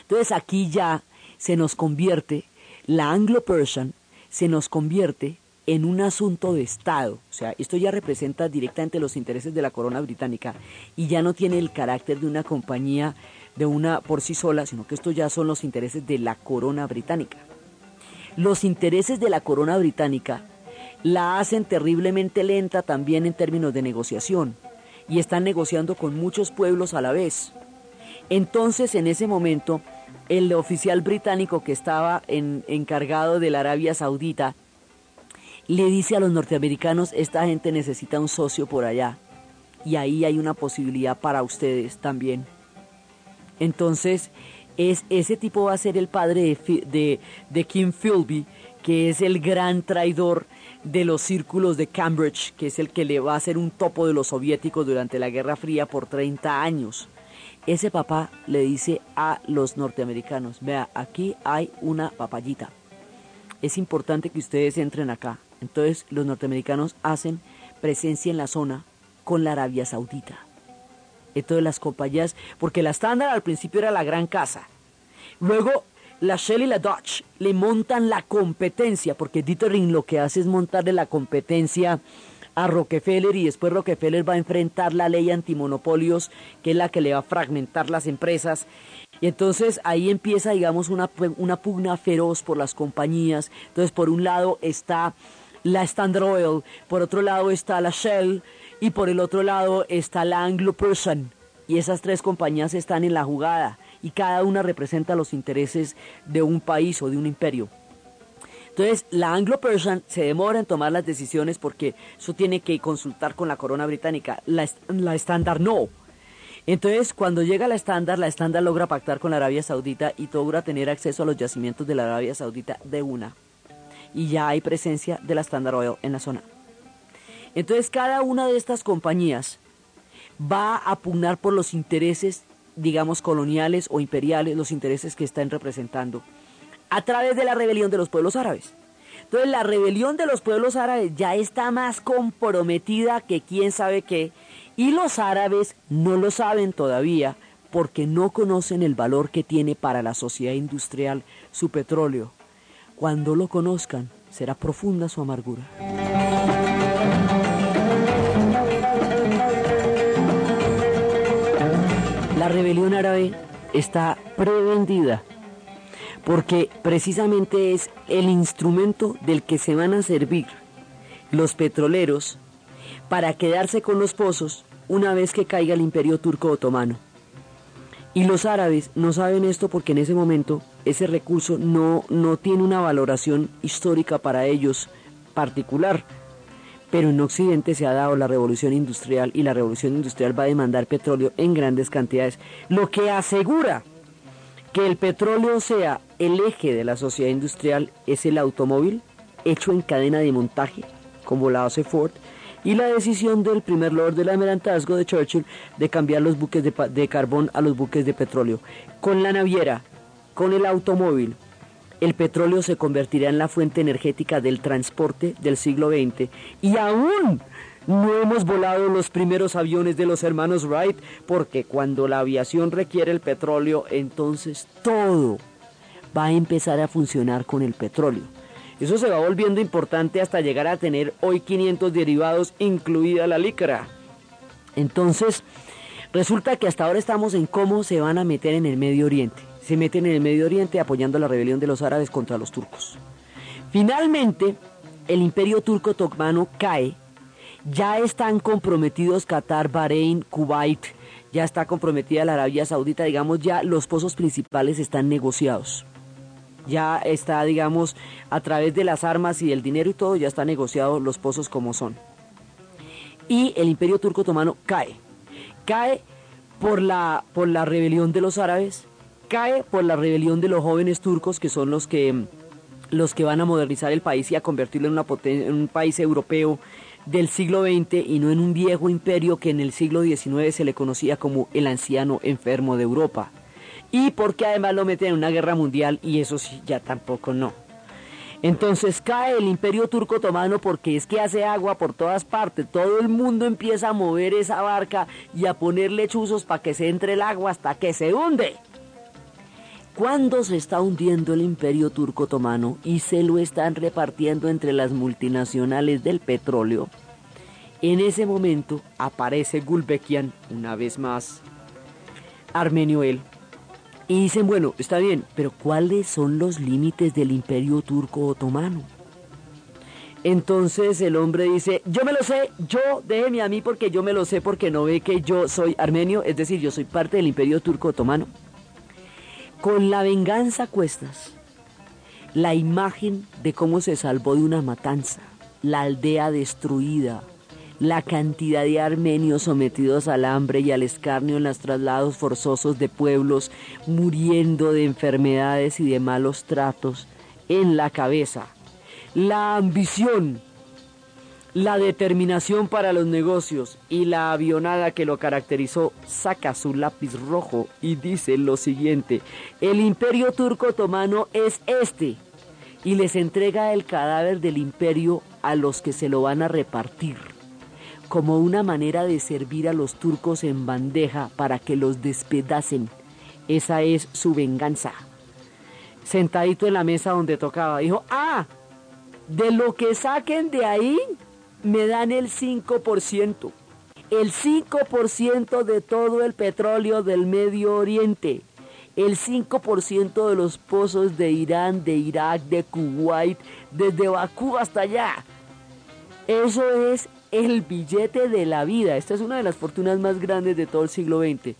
Entonces aquí ya se nos convierte, la Anglo-Persian se nos convierte en un asunto de Estado. O sea, esto ya representa directamente los intereses de la corona británica y ya no tiene el carácter de una compañía de una por sí sola, sino que esto ya son los intereses de la corona británica los intereses de la corona británica la hacen terriblemente lenta también en términos de negociación y están negociando con muchos pueblos a la vez. Entonces, en ese momento, el oficial británico que estaba encargado de la Arabia Saudita le dice a los norteamericanos, esta gente necesita un socio por allá y ahí hay una posibilidad para ustedes también. Entonces, es, ese tipo va a ser el padre de, de, Kim Philby, que es el gran traidor de los círculos de Cambridge, que es el que le va a hacer un topo de los soviéticos durante la Guerra Fría por 30 años. Ese papá le dice a los norteamericanos, vea, aquí hay una papayita. Es importante que ustedes entren acá. Entonces los norteamericanos hacen presencia en la zona con la Arabia Saudita de las compañías, porque la estándar al principio era la gran casa. Luego la Shell y la Dodge le montan la competencia, porque Dietering lo que hace es montarle la competencia a Rockefeller y después Rockefeller va a enfrentar la ley antimonopolios, que es la que le va a fragmentar las empresas. Y entonces ahí empieza, digamos, una, una pugna feroz por las compañías. Entonces, por un lado está la Standard Oil, por otro lado está la Shell, y por el otro lado está la Anglo-Persian. Y esas tres compañías están en la jugada y cada una representa los intereses de un país o de un imperio. Entonces, la Anglo-Persian se demora en tomar las decisiones porque eso tiene que consultar con la corona británica. La, estándar no. Entonces, cuando llega la estándar, la estándar logra pactar con la Arabia Saudita y logra tener acceso a los yacimientos de la Arabia Saudita de una. Y ya hay presencia de la Standard Oil en la zona. Entonces cada una de estas compañías va a pugnar por los intereses, digamos, coloniales o imperiales, los intereses que están representando, a través de la rebelión de los pueblos árabes. Entonces la rebelión de los pueblos árabes ya está más comprometida que quién sabe qué, y los árabes no lo saben todavía porque no conocen el valor que tiene para la sociedad industrial su petróleo. Cuando lo conozcan, será profunda su amargura. La rebelión árabe está prevendida porque precisamente es el instrumento del que se van a servir los petroleros para quedarse con los pozos una vez que caiga el imperio turco otomano. Y los árabes no saben esto porque en ese momento ese recurso no, no tiene una valoración histórica para ellos particular. Pero en Occidente se ha dado la revolución industrial y la revolución industrial va a demandar petróleo en grandes cantidades, lo que asegura que el petróleo sea el eje de la sociedad industrial es el automóvil hecho en cadena de montaje, como la hace Ford, y la decisión del primer Lord del Almirantazgo de Churchill de cambiar los buques de, de carbón a los buques de petróleo. Con la naviera, con el automóvil, el petróleo se convertirá en la fuente energética del transporte del siglo XX y aún no hemos volado los primeros aviones de los hermanos Wright porque cuando la aviación requiere el petróleo, entonces todo va a empezar a funcionar con el petróleo. Eso se va volviendo importante hasta llegar a tener hoy 500 derivados, incluida la licra. Entonces, resulta que hasta ahora estamos en cómo se van a meter en el Medio Oriente. Se meten en el Medio Oriente apoyando la rebelión de los árabes contra los turcos. Finalmente, el imperio turco otomano cae. Ya están comprometidos Qatar, Bahrein, Kuwait, ya está comprometida la Arabia Saudita, digamos, ya los pozos principales están negociados ya está, digamos, a través de las armas y el dinero y todo, ya está negociado los pozos como son. Y el imperio turco otomano cae. Cae por la, por la rebelión de los árabes, cae por la rebelión de los jóvenes turcos, que son los que, los que van a modernizar el país y a convertirlo en, en un país europeo del siglo XX y no en un viejo imperio que en el siglo XIX se le conocía como el anciano enfermo de Europa y porque además lo meten en una guerra mundial y eso sí, ya tampoco no. Entonces cae el imperio turco otomano porque es que hace agua por todas partes. Todo el mundo empieza a mover esa barca y a ponerle chuzos para que se entre el agua hasta que se hunde. Cuando se está hundiendo el imperio turco otomano y se lo están repartiendo entre las multinacionales del petróleo, en ese momento aparece Gulbekian una vez más, armenio él, y dicen, bueno, está bien, pero ¿cuáles son los límites del imperio turco otomano? Entonces el hombre dice, yo me lo sé, yo déjeme a mí porque yo me lo sé porque no ve que yo soy armenio, es decir, yo soy parte del imperio turco otomano. Con la venganza cuestas, la imagen de cómo se salvó de una matanza, la aldea destruida, la cantidad de armenios sometidos al hambre y al escarnio en los traslados forzosos de pueblos, muriendo de enfermedades y de malos tratos en la cabeza. La ambición, la determinación para los negocios y la avionada que lo caracterizó saca su lápiz rojo y dice lo siguiente, el imperio turco otomano es este y les entrega el cadáver del imperio a los que se lo van a repartir como una manera de servir a los turcos en bandeja para que los despedacen. Esa es su venganza. Sentadito en la mesa donde tocaba, dijo, ah, de lo que saquen de ahí, me dan el 5%. El 5% de todo el petróleo del Medio Oriente. El 5% de los pozos de Irán, de Irak, de Kuwait, desde Bakú hasta allá. Eso es el billete de la vida. Esta es una de las fortunas más grandes de todo el siglo XX.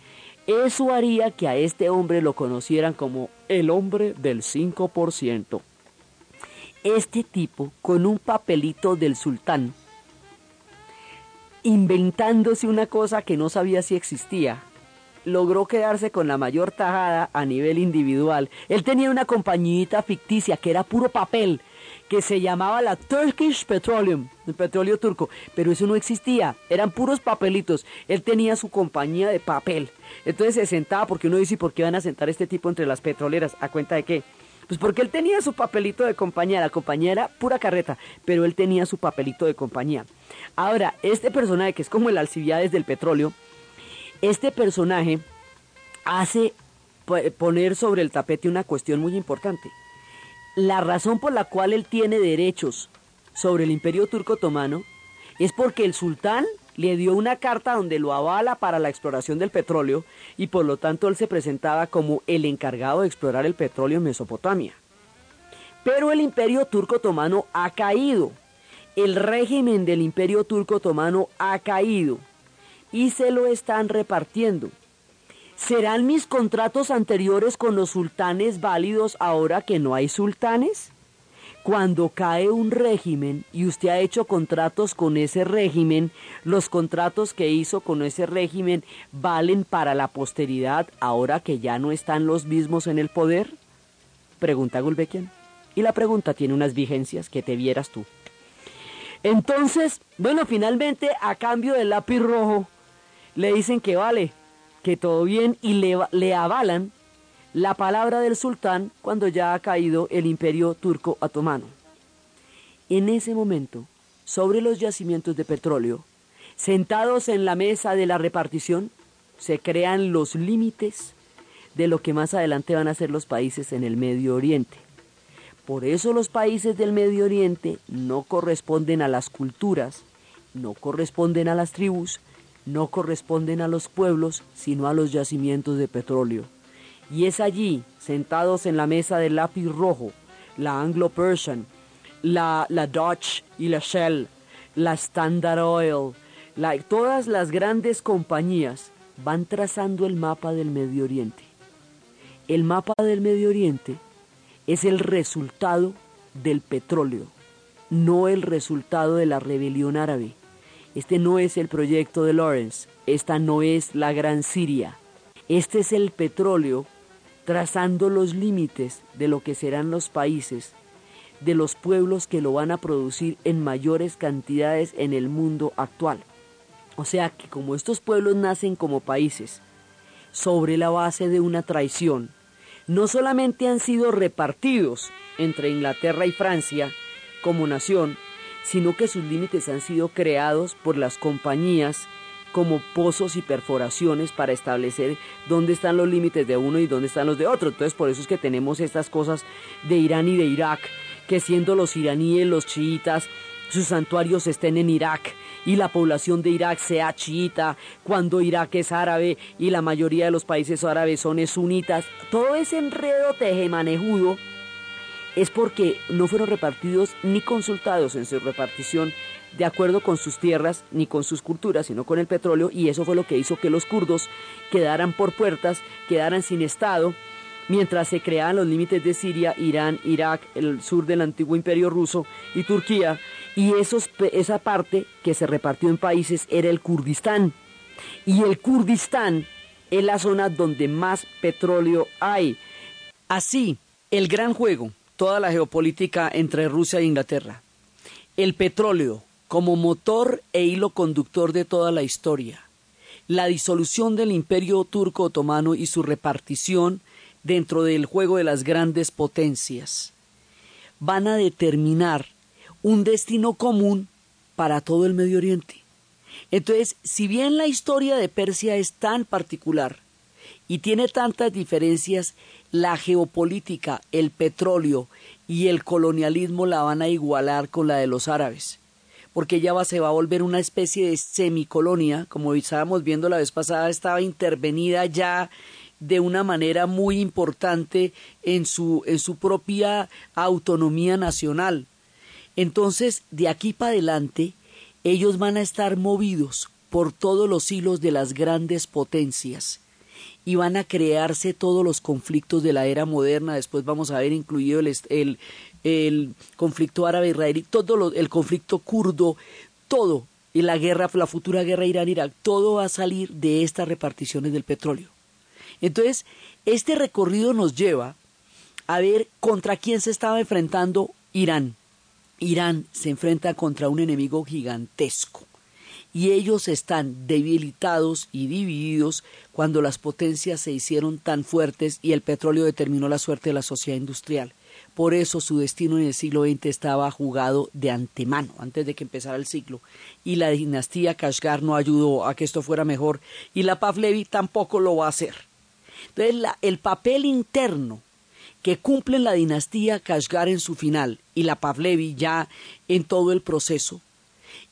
Eso haría que a este hombre lo conocieran como el hombre del 5%. Este tipo, con un papelito del sultán, inventándose una cosa que no sabía si existía, logró quedarse con la mayor tajada a nivel individual. Él tenía una compañita ficticia que era puro papel que se llamaba la Turkish Petroleum, el petróleo turco, pero eso no existía, eran puros papelitos. Él tenía su compañía de papel. Entonces se sentaba, porque uno dice, ¿por qué van a sentar este tipo entre las petroleras? ¿A cuenta de qué? Pues porque él tenía su papelito de compañía, la compañía era pura carreta, pero él tenía su papelito de compañía. Ahora, este personaje, que es como el Alcibiades del petróleo, este personaje hace poner sobre el tapete una cuestión muy importante. La razón por la cual él tiene derechos sobre el imperio turco otomano es porque el sultán le dio una carta donde lo avala para la exploración del petróleo y por lo tanto él se presentaba como el encargado de explorar el petróleo en Mesopotamia. Pero el imperio turco otomano ha caído, el régimen del imperio turco otomano ha caído y se lo están repartiendo. ¿Serán mis contratos anteriores con los sultanes válidos ahora que no hay sultanes? Cuando cae un régimen y usted ha hecho contratos con ese régimen, los contratos que hizo con ese régimen valen para la posteridad ahora que ya no están los mismos en el poder? Pregunta Gulbekian. Y la pregunta tiene unas vigencias que te vieras tú. Entonces, bueno, finalmente, a cambio del lápiz rojo, le dicen que vale, que todo bien y le, le avalan la palabra del sultán cuando ya ha caído el imperio turco otomano. En ese momento, sobre los yacimientos de petróleo, sentados en la mesa de la repartición, se crean los límites de lo que más adelante van a ser los países en el Medio Oriente. Por eso los países del Medio Oriente no corresponden a las culturas, no corresponden a las tribus, no corresponden a los pueblos, sino a los yacimientos de petróleo. Y es allí, sentados en la mesa del lápiz rojo, la Anglo-Persian, la, la Dutch y la Shell, la Standard Oil, todas las grandes compañías van trazando el mapa del Medio Oriente. El mapa del Medio Oriente es el resultado del petróleo, no el resultado de la rebelión árabe. Este no es el proyecto de Lawrence, esta no es la Gran Siria. Este es el petróleo trazando los límites de lo que serán los países, de los pueblos que lo van a producir en mayores cantidades en el mundo actual. O sea que como estos pueblos nacen como países, sobre la base de una traición, no solamente han sido repartidos entre Inglaterra y Francia como nación, sino que sus límites han sido creados por las compañías como pozos y perforaciones para establecer dónde están los límites de uno y dónde están los de otro. Entonces por eso es que tenemos estas cosas de Irán y de Irak, que siendo los iraníes los chiitas, sus santuarios estén en Irak y la población de Irak sea chiita, cuando Irak es árabe y la mayoría de los países árabes son sunitas. Todo ese enredo tejemanejudo es porque no fueron repartidos ni consultados en su repartición de acuerdo con sus tierras ni con sus culturas, sino con el petróleo, y eso fue lo que hizo que los kurdos quedaran por puertas, quedaran sin Estado, mientras se creaban los límites de Siria, Irán, Irak, el sur del antiguo imperio ruso y Turquía, y esa parte que se repartió en países era el Kurdistán. Y el Kurdistán es la zona donde más petróleo hay. Así, el gran juego, toda la geopolítica entre Rusia e Inglaterra. El petróleo, como motor e hilo conductor de toda la historia. La disolución del imperio turco otomano y su repartición dentro del juego de las grandes potencias van a determinar un destino común para todo el Medio Oriente. Entonces, si bien la historia de Persia es tan particular y tiene tantas diferencias, la geopolítica, el petróleo y el colonialismo la van a igualar con la de los árabes porque ella se va a volver una especie de semicolonia, como estábamos viendo la vez pasada, estaba intervenida ya de una manera muy importante en su, en su propia autonomía nacional. Entonces, de aquí para adelante, ellos van a estar movidos por todos los hilos de las grandes potencias y van a crearse todos los conflictos de la era moderna. Después vamos a ver incluido el, el, el conflicto árabe-israelí, todo el conflicto kurdo, todo, y la guerra, la futura guerra Irán-Irak, todo va a salir de estas reparticiones del petróleo. Entonces, este recorrido nos lleva a ver contra quién se estaba enfrentando Irán. Irán se enfrenta contra un enemigo gigantesco y ellos están debilitados y divididos cuando las potencias se hicieron tan fuertes y el petróleo determinó la suerte de la sociedad industrial. Por eso su destino en el siglo XX estaba jugado de antemano, antes de que empezara el siglo. Y la dinastía Kashgar no ayudó a que esto fuera mejor y la Pavlevi tampoco lo va a hacer. Entonces el papel interno que cumple la dinastía Kashgar en su final y la Pavlevi ya en todo el proceso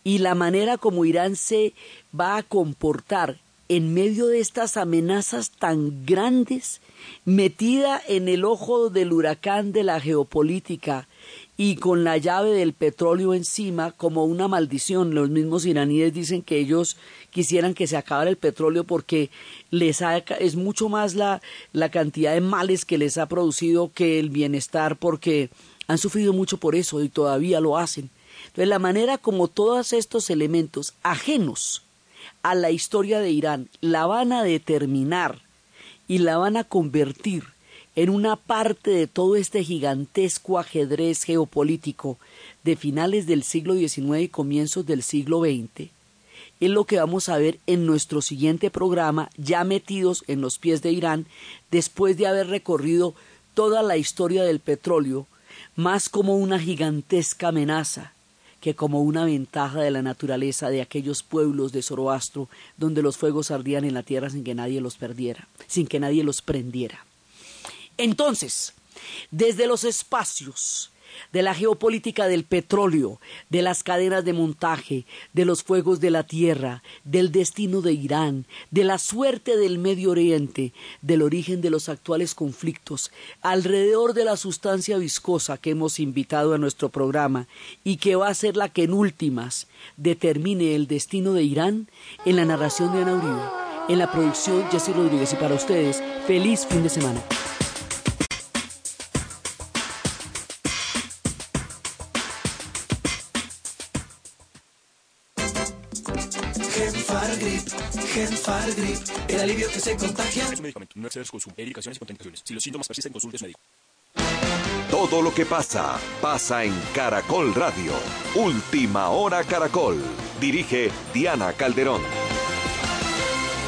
y la manera como Irán se va a comportar en medio de estas amenazas tan grandes, metida en el ojo del huracán de la geopolítica y con la llave del petróleo encima como una maldición. Los mismos iraníes dicen que ellos quisieran que se acabara el petróleo porque les es mucho más la, la cantidad de males que les ha producido que el bienestar porque han sufrido mucho por eso y todavía lo hacen. Entonces, la manera como todos estos elementos ajenos a la historia de Irán la van a determinar y la van a convertir en una parte de todo este gigantesco ajedrez geopolítico de finales del siglo XIX y comienzos del siglo XX, es lo que vamos a ver en nuestro siguiente programa, ya metidos en los pies de Irán, después de haber recorrido toda la historia del petróleo, más como una gigantesca amenaza que como una ventaja de la naturaleza de aquellos pueblos de Zoroastro donde los fuegos ardían en la tierra sin que nadie los perdiera, sin que nadie los prendiera. Entonces, desde los espacios de la geopolítica del petróleo, de las cadenas de montaje, de los fuegos de la tierra, del destino de Irán, de la suerte del Medio Oriente, del origen de los actuales conflictos, alrededor de la sustancia viscosa que hemos invitado a nuestro programa y que va a ser la que en últimas determine el destino de Irán, en la narración de Ana Uribe, en la producción Jesse Rodríguez y para ustedes, feliz fin de semana. El alivio que se contagia. Es un medicamento, no exceder su consumo. Hay indicaciones y contraindicaciones. Si los síntomas persisten, consulte a su médico. Todo lo que pasa, pasa en Caracol Radio. Última hora Caracol. Dirige Diana Calderón.